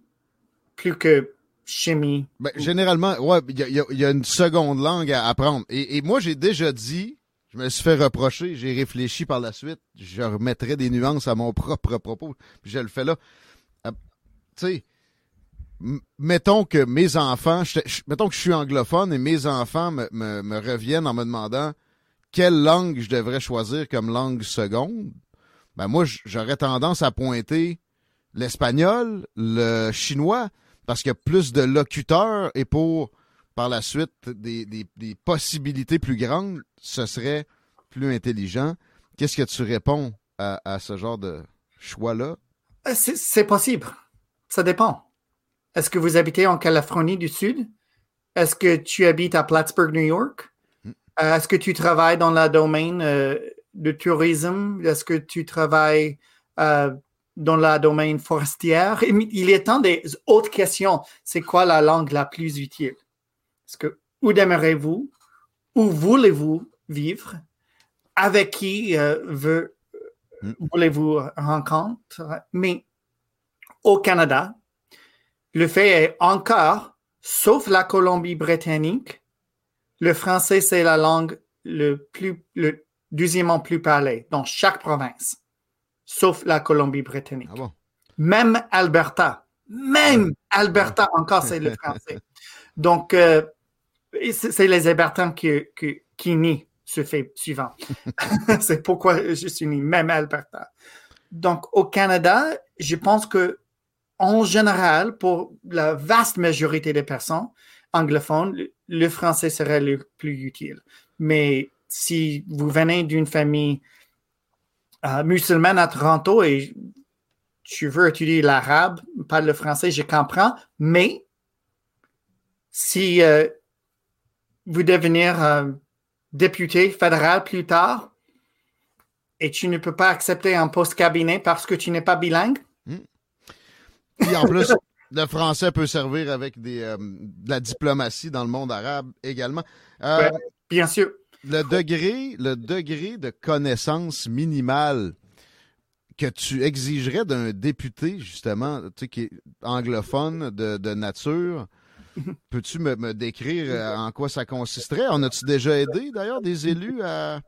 plus que chimie. Ben, généralement, ouais, il y, a une seconde langue à apprendre. Et, moi, j'ai déjà dit, je me suis fait reprocher, j'ai réfléchi par la suite, je remettrai des nuances à mon propre propos, puis je le fais là. Euh, tu sais, mettons que mes enfants, mettons que je suis anglophone et mes enfants me, me reviennent en me demandant quelle langue je devrais choisir comme langue seconde. Ben moi, j'aurais tendance à pointer l'espagnol, le chinois, parce qu'il y a plus de locuteurs et pour par la suite des, possibilités plus grandes, ce serait plus intelligent. Qu'est-ce que tu réponds à, ce genre de choix-là? Euh, c'est possible. Ça dépend. Est-ce que vous habitez en Californie du Sud? Est-ce que tu habites à Plattsburgh, New York? Hmm. Euh, est-ce que tu travailles dans le domaine euh, de tourisme? Est-ce que tu travailles dans la domaine forestière. Il est temps des autres questions. C'est quoi la langue la plus utile? Est-ce que où demeurez-vous? Où voulez-vous vivre? Avec qui euh, hmm. voulez-vous rencontrer? Mais au Canada, le fait est encore, sauf la Colombie-Britannique, le français, c'est la langue le plus, le deuxièmement plus parlée dans chaque province sauf la Colombie-Britannique. Ah même Alberta, même Alberta, encore c'est le français. Donc, euh, c'est les Albertains qui, qui, qui nient ce fait suivant. c'est pourquoi je suis né, même Alberta. Donc, au Canada, je pense que en général, pour la vaste majorité des personnes anglophones, le français serait le plus utile. Mais si vous venez d'une famille euh, musulmane à Toronto et tu veux étudier l'arabe, pas le français, je comprends, mais si euh, vous devenir euh, député fédéral plus tard et tu ne peux pas accepter un poste cabinet parce que tu n'es pas bilingue? Hmm. Et en plus, le français peut servir avec des, de la diplomatie dans le monde arabe également. bien sûr le degré, le degré de connaissance minimale que tu exigerais d'un député, justement, tu sais, qui est anglophone de, nature, peux-tu me, décrire euh, en quoi ça consisterait? En as-tu déjà aidé, d'ailleurs, des élus à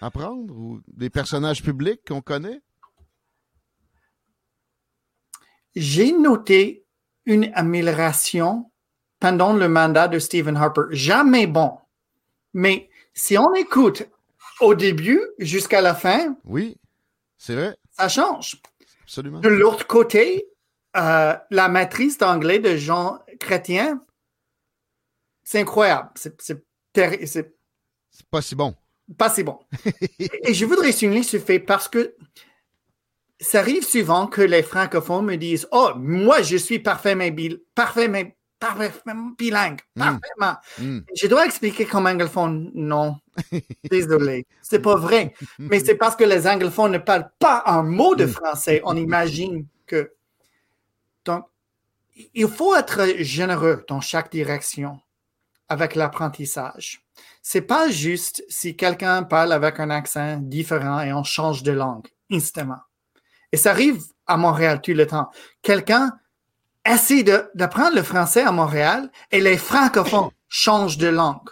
apprendre ou des personnages publics qu'on connaît? J'ai noté une amélioration pendant le mandat de Stephen Harper. Jamais bon. Mais si on écoute au début jusqu'à la fin, oui, c'est vrai. Ça change. Absolument. De l'autre côté, euh, la maîtrise d'anglais de Jean Chrétien, c'est incroyable. C'est pas si bon. Pas si bon. Et je voudrais souligner ce fait parce que ça arrive souvent que les francophones me disent Oh, moi, je suis parfaitement, parfaitement parfaitement bilingue, hmm. parfaitement. Hmm. Je dois expliquer comme anglophone, non. Désolé, c'est pas vrai. Mais c'est parce que les anglophones ne parlent pas un mot de français. On imagine que. Donc, il faut être généreux dans chaque direction avec l'apprentissage. C'est pas juste si quelqu'un parle avec un accent différent et on change de langue instamment. Et ça arrive à Montréal tout le temps. Quelqu'un essaie d'apprendre le français à Montréal et les francophones changent de langue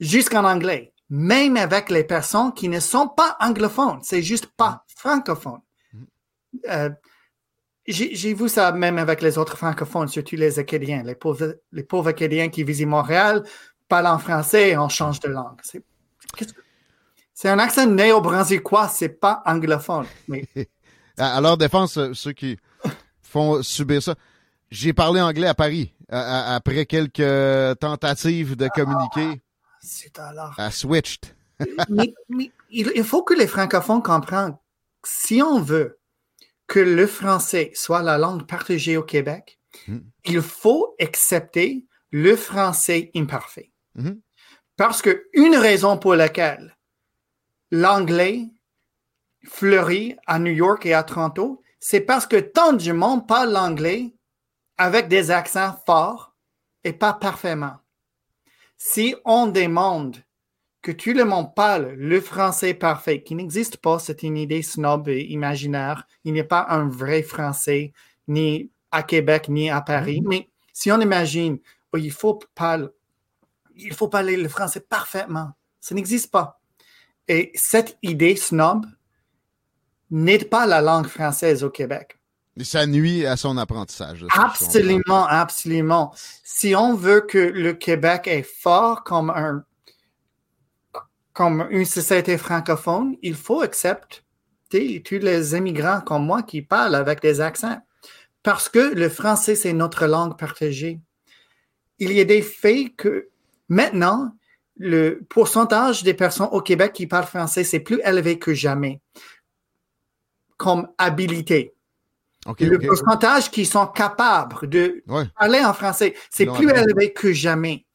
jusqu'en anglais, même avec les personnes qui ne sont pas anglophones, c'est juste pas francophone. Euh, j'ai vu ça même avec les autres francophones, surtout les Acadiens, les pauvres, les pauvres Acadiens qui visitent Montréal, parlent en français et on change de langue. C'est un accent néo-brunswickois, c'est pas anglophone. Mais... à défense, ceux qui font subir ça, j'ai parlé anglais à Paris après quelques tentatives de communiquer. Ah, c'est alors. À switched. mais, il faut que les francophones comprennent. Si on veut que le français soit la langue partagée au Québec, hmm. il faut accepter le français imparfait. Hmm. Parce que une raison pour laquelle l'anglais fleurit à New York et à Toronto, c'est parce que tant de monde parle l'anglais avec des accents forts et pas parfaitement. Si on demande que tout le monde parle le français parfait, qui n'existe pas, c'est une idée snob et imaginaire. Il n'y a pas un vrai français, ni à Québec, ni à Paris. Mais si on imagine, oh, il faut parler le français parfaitement, ça n'existe pas. Et cette idée snob n'aide pas la langue française au Québec. Ça nuit à son apprentissage. Absolument, absolument. Si on veut que le Québec est fort comme un comme une société francophone, il faut accepter tous les immigrants comme moi qui parlent avec des accents. Parce que le français, c'est notre langue partagée. Il y a des faits que maintenant, le pourcentage des personnes au Québec qui parlent français, c'est plus élevé que jamais comme habilité. le pourcentage qui sont capables de parler en français, c'est plus élevé que jamais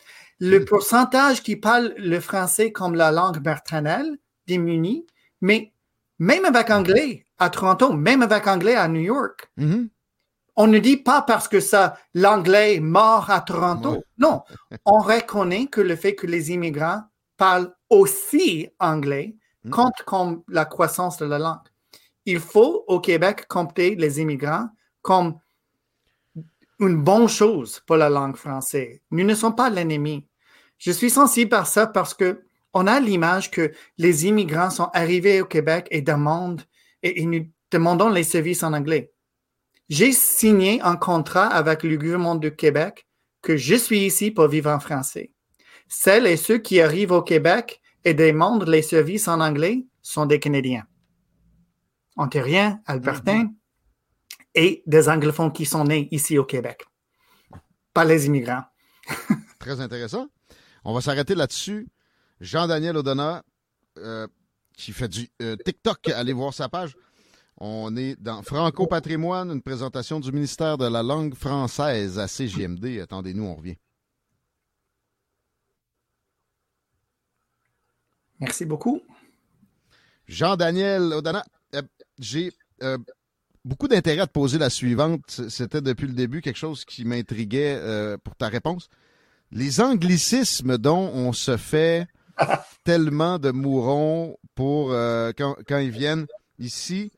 le pourcentage qui parle le français comme la langue maternelle diminue, mais même avec anglais à Toronto, même avec anglais à New York, mm-hmm. on ne dit pas parce que ça, l'anglais mort à Toronto. Non, on reconnaît que le fait que les immigrants parlent aussi anglais mm. compte comme la croissance de la langue. Il faut au Québec compter les immigrants comme une bonne chose pour la langue française. Nous ne sommes pas l'ennemi. Je suis sensible par ça parce que on a l'image que les immigrants sont arrivés au Québec et demandent et, nous demandons les services en anglais. J'ai signé un contrat avec le gouvernement du Québec que je suis ici pour vivre en français. Celles et ceux qui arrivent au Québec et demandent les services en anglais sont des Canadiens. Ontariens, Albertains mm-hmm. et des anglophones qui sont nés ici au Québec. Pas les immigrants. Très intéressant. On va s'arrêter là-dessus. Jean-Daniel Odonna, euh, qui fait du euh, TikTok, allez voir sa page. On est dans Franco Patrimoine, une présentation du ministère de la langue française à CGMD. Attendez-nous, on revient. Merci beaucoup. Jean-Daniel Odonna, euh, j'ai beaucoup d'intérêt à te poser la suivante. C'était depuis le début quelque chose qui m'intriguait pour ta réponse les anglicismes dont on se fait tellement de mourons pour euh, quand, ils viennent ici.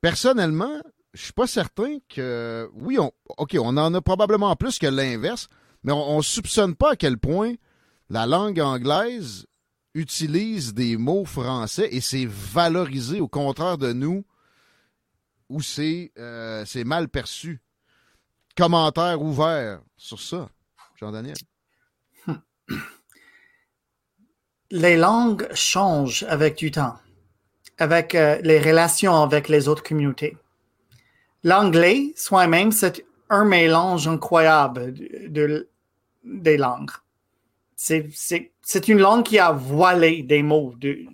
Personnellement, je suis pas certain que oui, on OK, on en a probablement plus que l'inverse, mais on, ne soupçonne pas à quel point la langue anglaise utilise des mots français et c'est valorisé au contraire de nous où c'est euh, mal perçu. Commentaire ouvert sur ça. Jean-Daniel? Les langues changent avec du temps, avec euh, les relations avec les autres communautés. L'anglais, soi-même, c'est un mélange incroyable de, des langues. C'est une langue qui a voilé des mots. De,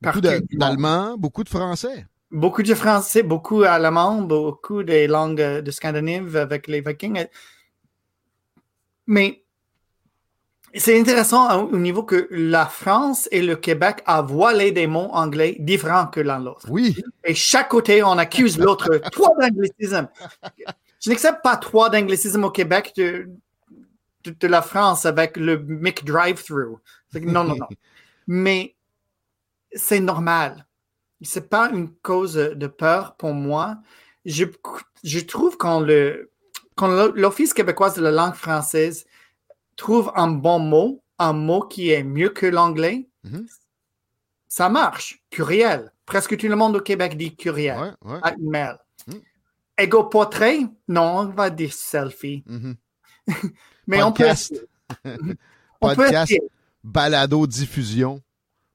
beaucoup d'allemand, beaucoup de français. Beaucoup de français, beaucoup d'allemand, beaucoup des langues de Scandinave avec les Vikings. Mais c'est intéressant au niveau que la France et le Québec a voilé des mots anglais différents que l'un l'autre. Oui. Et chaque côté, on accuse l'autre. Toi d'anglicisme. je n'accepte pas trop d'anglicisme au Québec de, de, la France avec le Mic Drive-Through. Non, non, non. Mais c'est normal. C'est pas une cause de peur pour moi. Je, je trouve quand le quand l'Office québécois de la langue française trouve un bon mot, un mot qui est mieux que l'anglais, Mhm. ça marche. Curiel. Presque tout le monde au Québec dit curiel Ouais, ouais. à email. Ego portrait? Non, on va dire selfie. Mhm. Mais on peut Podcast. On peut Podcast, balado, diffusion.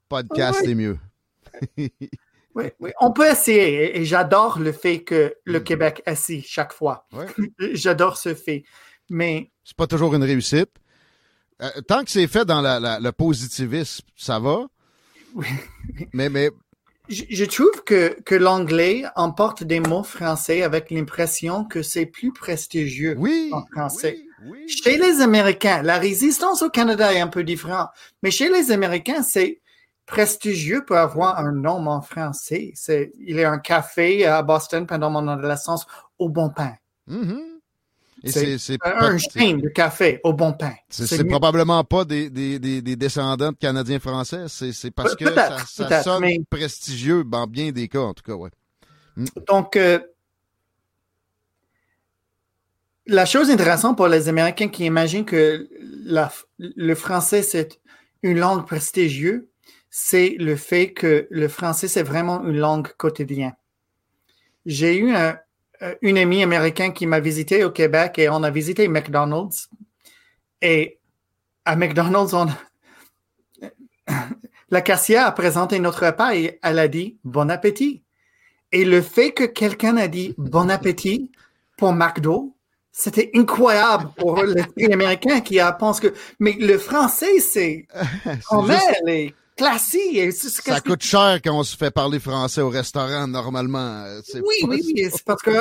Podcast, Ouais. c'est mieux. Oui, oui, on peut essayer. Et, j'adore le fait que le Québec essaie chaque fois. Ouais. J'adore ce fait. Mais C'est pas toujours une réussite. Euh, tant que c'est fait dans la- la- le positivisme, ça va. Oui. Mais, mais je, je trouve que, que l'anglais emporte des mots français avec l'impression que c'est plus prestigieux oui. en français. Oui, oui. Chez les Américains, la résistance au Canada est un peu différente. Mais chez les Américains, c'est prestigieux pour avoir un nom en français. C'est, il y a un café à Boston pendant mon adolescence au bon pain. Mhm. Et C'est c'est c'est Un, chaîne de café au bon pain. c'est- C'est probablement pas des, des, des, des descendants de Canadiens français. C'est parce Pe- que ça, ça sonne mais- prestigieux dans bien des cas, en tout cas, ouais. Donc, euh, la chose intéressante pour les Américains qui imaginent que le français, c'est une langue prestigieuse, c'est le fait que le français, c'est vraiment une langue quotidienne. J'ai eu euh, une amie américaine qui m'a visité au Québec et on a visité McDonald's. Et à McDonald's, on... la caissière a présenté notre repas et elle a dit bon appétit. Et le fait que quelqu'un a dit bon appétit pour McDo, c'était incroyable pour l'esprit américain qui a pense que mais le français c'est C'est juste- et c'est- c'est- ça coûte cher quand on se fait parler français au restaurant, normalement. Euh, oui oui oui c'est parce que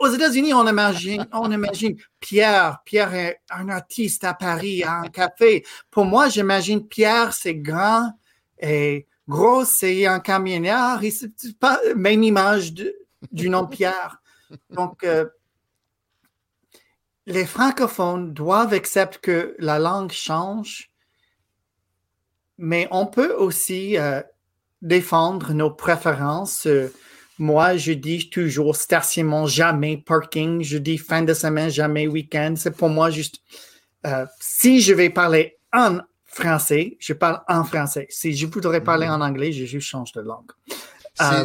aux États-Unis on imagine on imagine Pierre Pierre est un artiste à Paris à un café pour moi j'imagine Pierre c'est grand et gros c'est un camionneur c'est pas la même image de- du nom Pierre donc euh, les francophones doivent accepter que la langue change, mais on peut aussi euh, défendre nos préférences. Euh, moi, je dis toujours stationnement, jamais parking. Je dis fin de semaine, jamais week-end. C'est pour moi juste, euh, si je vais parler en français, je parle en français. Si je voudrais parler en anglais, je juste change de langue.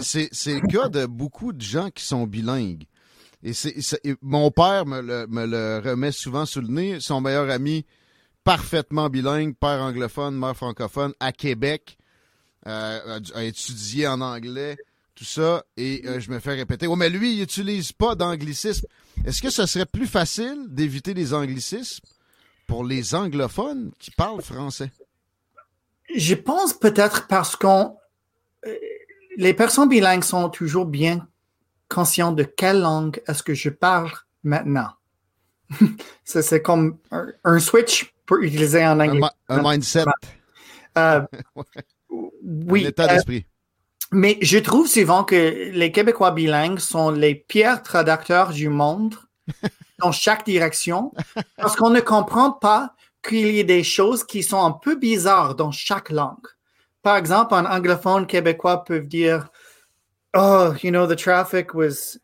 C'est le cas de beaucoup de gens qui sont bilingues. Et, c'est mon père me le, me le remet souvent sous le nez. Son meilleur ami, parfaitement bilingue, père anglophone, mère francophone, à Québec, euh, a, a étudié en anglais, tout ça. Et euh, je me fais répéter, oh, mais lui, il n'utilise pas d'anglicisme. Est-ce que ce serait plus facile d'éviter les anglicismes pour les anglophones qui parlent français? Je pense peut-être parce qu'on euh, les personnes bilingues sont toujours bien conscientes de quelle langue est-ce que je parle maintenant. Ça, c'est comme un, un switch pour utiliser en Un, anglais. mi- un mindset, Euh, un oui, euh, d'esprit. mais je trouve souvent que les Québécois bilingues sont les pires traducteurs du monde dans chaque direction parce qu'on ne comprend pas qu'il y ait des choses qui sont un peu bizarres dans chaque langue. Par exemple, un anglophone québécois peut dire Oh, you know, the traffic was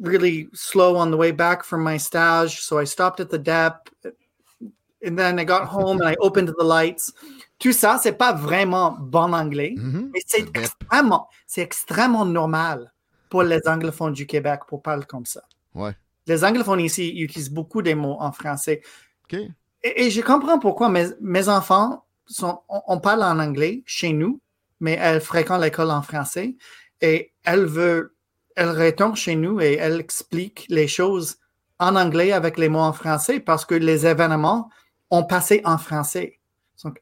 really slow on the way back from my stage, so I stopped at the DEP and then I got home and I opened the lights. Tout ça, c'est pas vraiment bon anglais. Mhm. Mais c'est extrêmement, c'est extrêmement normal pour les anglophones du Québec pour parler comme ça. Ouais. Les anglophones ici utilisent beaucoup des mots en français. OK. Et, et je comprends pourquoi mes, mes enfants sont, on, on parle en anglais chez nous, mais elles fréquentent l'école en français et elles veulent, elles retournent chez nous et elles expliquent les choses en anglais avec les mots en français parce que les événements ont passé en français. Donc,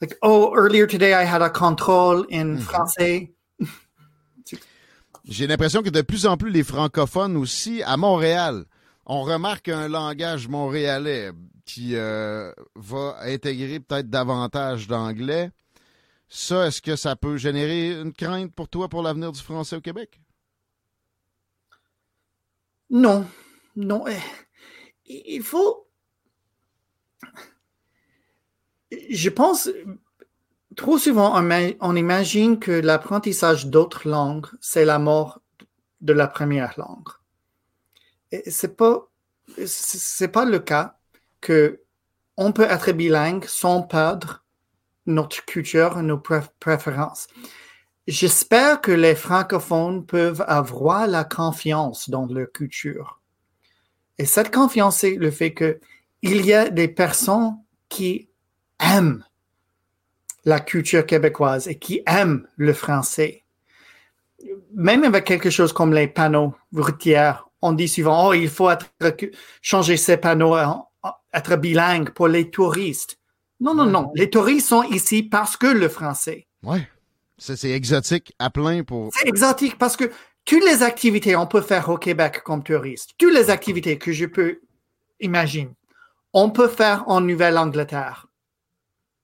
like, oh, earlier today I had a control in français. J'ai l'impression que de plus en plus les francophones aussi, à Montréal, on remarque un langage montréalais qui euh, va intégrer peut-être davantage d'anglais. Ça, est-ce que ça peut générer une crainte pour toi pour l'avenir du français au Québec? Non, non, eh, il faut. Je pense, trop souvent, on, imagine que l'apprentissage d'autres langues, c'est la mort de la première langue. C'est pas, c'est pas le cas que on peut être bilingue sans perdre notre culture, nos préférences. J'espère que les francophones peuvent avoir la confiance dans leur culture. Et cette confiance, c'est le fait qu'il y a des personnes qui aiment la culture québécoise et qui aiment le français. Même avec quelque chose comme les panneaux routiers, on dit souvent, oh, il faut changer ces panneaux, être bilingue pour les touristes. Non, non, non. Les touristes sont ici parce que le français. Oui. C'est exotique à plein pour. C'est exotique parce que toutes les activités on peut faire au Québec comme touriste, toutes les activités que je peux imaginer, on peut faire en Nouvelle-Angleterre.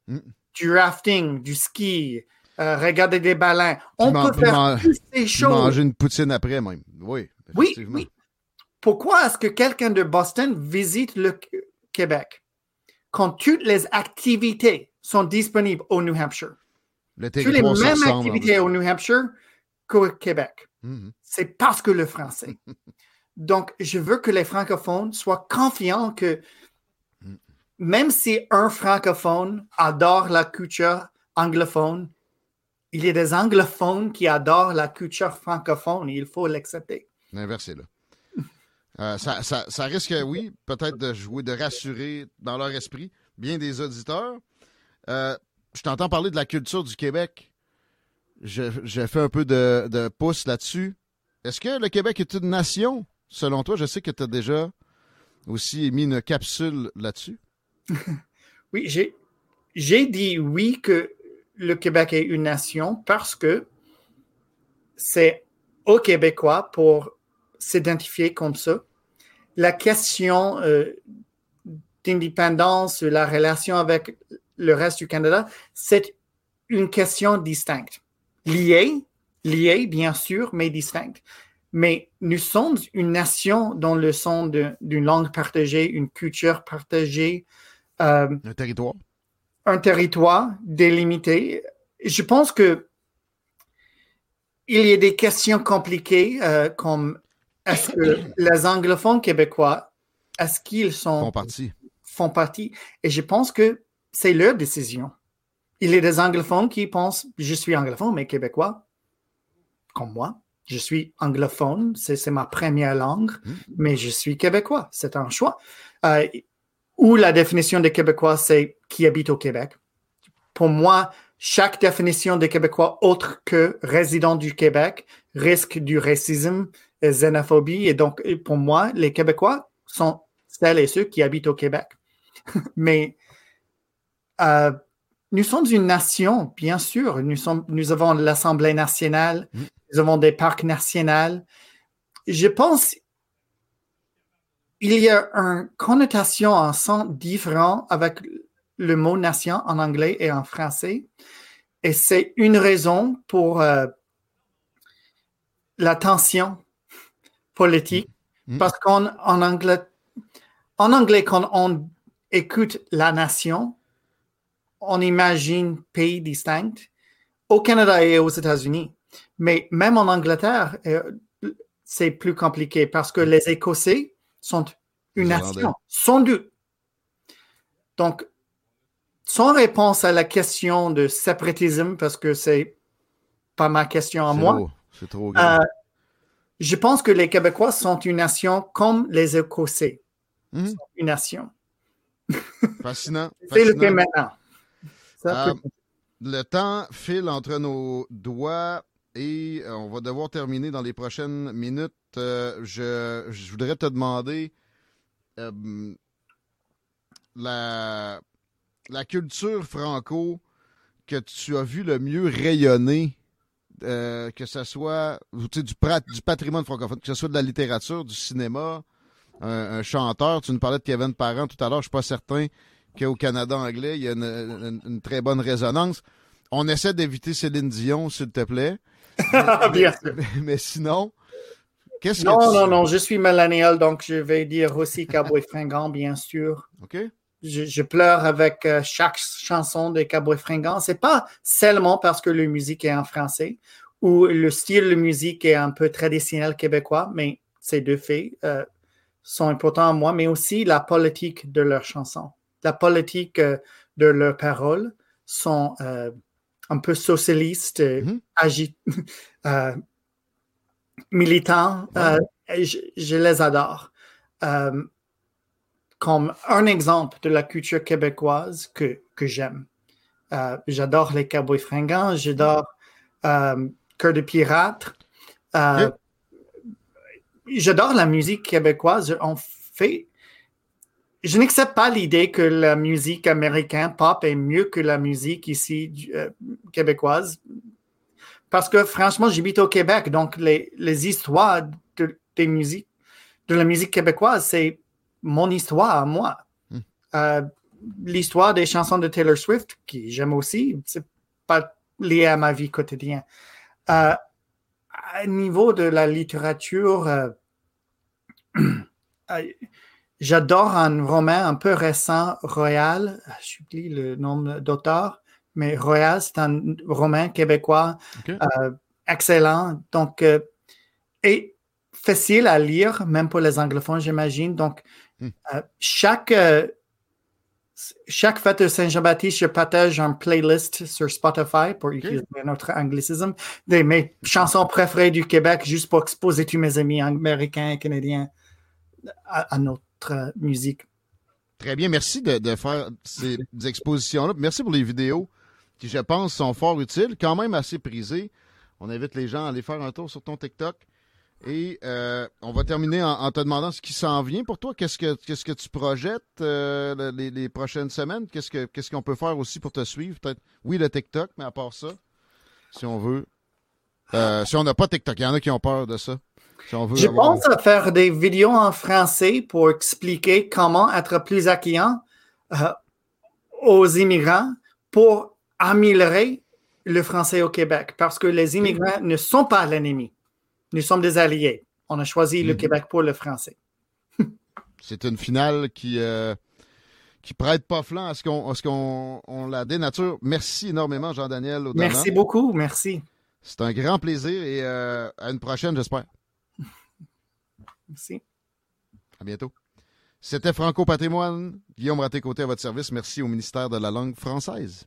Mm. Du rafting, du ski, euh, regarder des baleines. On peut faire toutes ces choses. Manger une poutine après même. Oui. Oui, oui. Pourquoi est-ce que quelqu'un de Boston visite le Québec? Quand toutes les activités sont disponibles au New Hampshire? toutes les mêmes activités au New Hampshire qu'au Québec. Mm-hmm. C'est parce que le français. Donc, je veux que les francophones soient confiants que même si un francophone adore la culture anglophone, il y a des anglophones qui adorent la culture francophone et il faut l'accepter. L'inverse là. Euh, ça, risque, oui, peut-être de jouer, de rassurer dans leur esprit bien des auditeurs. Euh, je t'entends parler de la culture du Québec. J'ai fait un peu de, de pouce là-dessus. Est-ce que le Québec est une nation, selon toi? Je sais que tu as déjà aussi mis une capsule là-dessus. oui, j'ai, j'ai dit oui que le Québec est une nation parce que c'est aux Québécois pour s'identifier comme ça. La question euh, d'indépendance, la relation avec le reste du Canada, c'est une question distincte liés, liés bien sûr, mais distincts. Mais nous sommes une nation dans le son d'une langue partagée, une culture partagée. Euh, un territoire. Un territoire délimité. Je pense que il y a des questions compliquées euh, comme est-ce que les anglophones québécois, est-ce qu'ils sont font partie font partie? Et je pense que c'est leur décision. Il y a des anglophones qui pensent, je suis anglophone, mais québécois, comme moi. Je suis anglophone, c'est ma première langue, hmm. mais je suis québécois. C'est un choix. Euh, ou la définition de québécois, c'est qui habite au Québec. Pour moi, chaque définition de québécois autre que résident du Québec risque du racisme xénophobie. Et donc, pour moi, les Québécois sont celles et ceux qui habitent au Québec. mais euh, nous sommes une nation, bien sûr. Nous, sommes, nous avons l'Assemblée nationale, mm. nous avons des parcs nationaux. Je pense il y a une connotation, un sens différent avec le mot nation en anglais et en français. Et c'est une raison pour euh, la tension politique. Mm. Mm. Parce qu'en anglais, en anglais, quand on écoute la nation, on imagine pays distincts au Canada et aux États-Unis. Mais même en Angleterre, euh, c'est plus compliqué parce que les Écossais sont une nation, sans doute. Donc, sans réponse à la question de séparatisme, parce que c'est pas ma question à moi, trop euh, je pense que les Québécois sont une nation comme les Écossais. Mhm. Une nation. Fascinant. c'est le cas maintenant. Euh, le temps file entre nos doigts et euh, on va devoir terminer dans les prochaines minutes. Euh, je, voudrais te demander la, la culture franco que tu as vu le mieux rayonner, que ce soit du, du patrimoine francophone, que ce soit de la littérature, du cinéma, un, un, chanteur. Tu nous parlais de Kevin Parent tout à l'heure, je suis pas certain qu'au Canada anglais, il y a une, très bonne résonance. On essaie d'éviter Céline Dion, s'il te plaît. Bien sûr. Mais, sinon, Qu'est-ce Non, que tu- non, non, je suis millénial, donc je vais dire aussi Cowboy Fringant, bien sûr. OK? Je, je pleure avec euh, chaque chanson de Cowboy Fringant. C'est pas seulement parce que la musique est en français ou le style de musique est un peu traditionnel québécois, mais ces deux faits euh, sont importants à moi, mais aussi la politique de leurs chansons. La politique euh, de leurs paroles sont euh, un peu socialistes, euh, militants. Je, je les adore. Comme un exemple de la culture québécoise que, que j'aime. Euh, j'adore les Cowboys fringants, j'adore euh, Cœur de pirate. Euh, J'adore la musique québécoise. En fait, je n'accepte pas l'idée que la musique américaine pop est mieux que la musique ici québécoise. Parce que franchement, j'habite au Québec, donc les, les histoires de, des musiques, de la musique québécoise, c'est mon histoire à moi. Hmm. Euh, L'histoire des chansons de Taylor Swift, qui j'aime aussi, c'est pas lié à ma vie quotidienne. Euh, à niveau de la littérature, euh, j'adore un roman un peu récent, Royal, j'oublie le nom d'auteur, mais Royal, c'est un roman québécois excellent. Donc, et facile à lire, même pour les anglophones, j'imagine. Donc, Hmm. euh, chaque, euh, chaque fête de Saint-Jean-Baptiste, je partage un playlist sur Spotify pour utiliser notre anglicisme de mes chansons préférées du Québec, juste pour exposer tous mes amis américains et canadiens à, à notre euh, musique. Très bien. Merci de, de faire ces expositions-là. Merci pour les vidéos qui, je pense, sont fort utiles, quand même assez prisées. On invite les gens à aller faire un tour sur ton TikTok. Et euh, on va terminer en, en te demandant ce qui s'en vient pour toi. Qu'est-ce que qu'est-ce que tu projettes euh, le- les, les prochaines semaines? Qu'est-ce que qu'est-ce qu'on peut faire aussi pour te suivre? Peut-être oui le TikTok, mais à part ça, si on veut. Euh, si on n'a pas TikTok, il y en a qui ont peur de ça. Si on veut Je avoir- pense à faire des vidéos en français pour expliquer comment être plus accueillant aux immigrants pour améliorer le français au Québec. Parce que les immigrants ne sont pas l'ennemi. Nous sommes des alliés. On a choisi le Mhm. Québec pour le français. C'est une finale qui euh, qui prête pas flanc à ce qu'on on la dénature. Merci énormément, Jean-Daniel. Merci beaucoup. Merci. C'est un grand plaisir et euh, à une prochaine, j'espère. Merci. À bientôt. C'était Franco Patrimoine. Guillaume Raté-Côté à votre service. Merci au ministère de la langue française.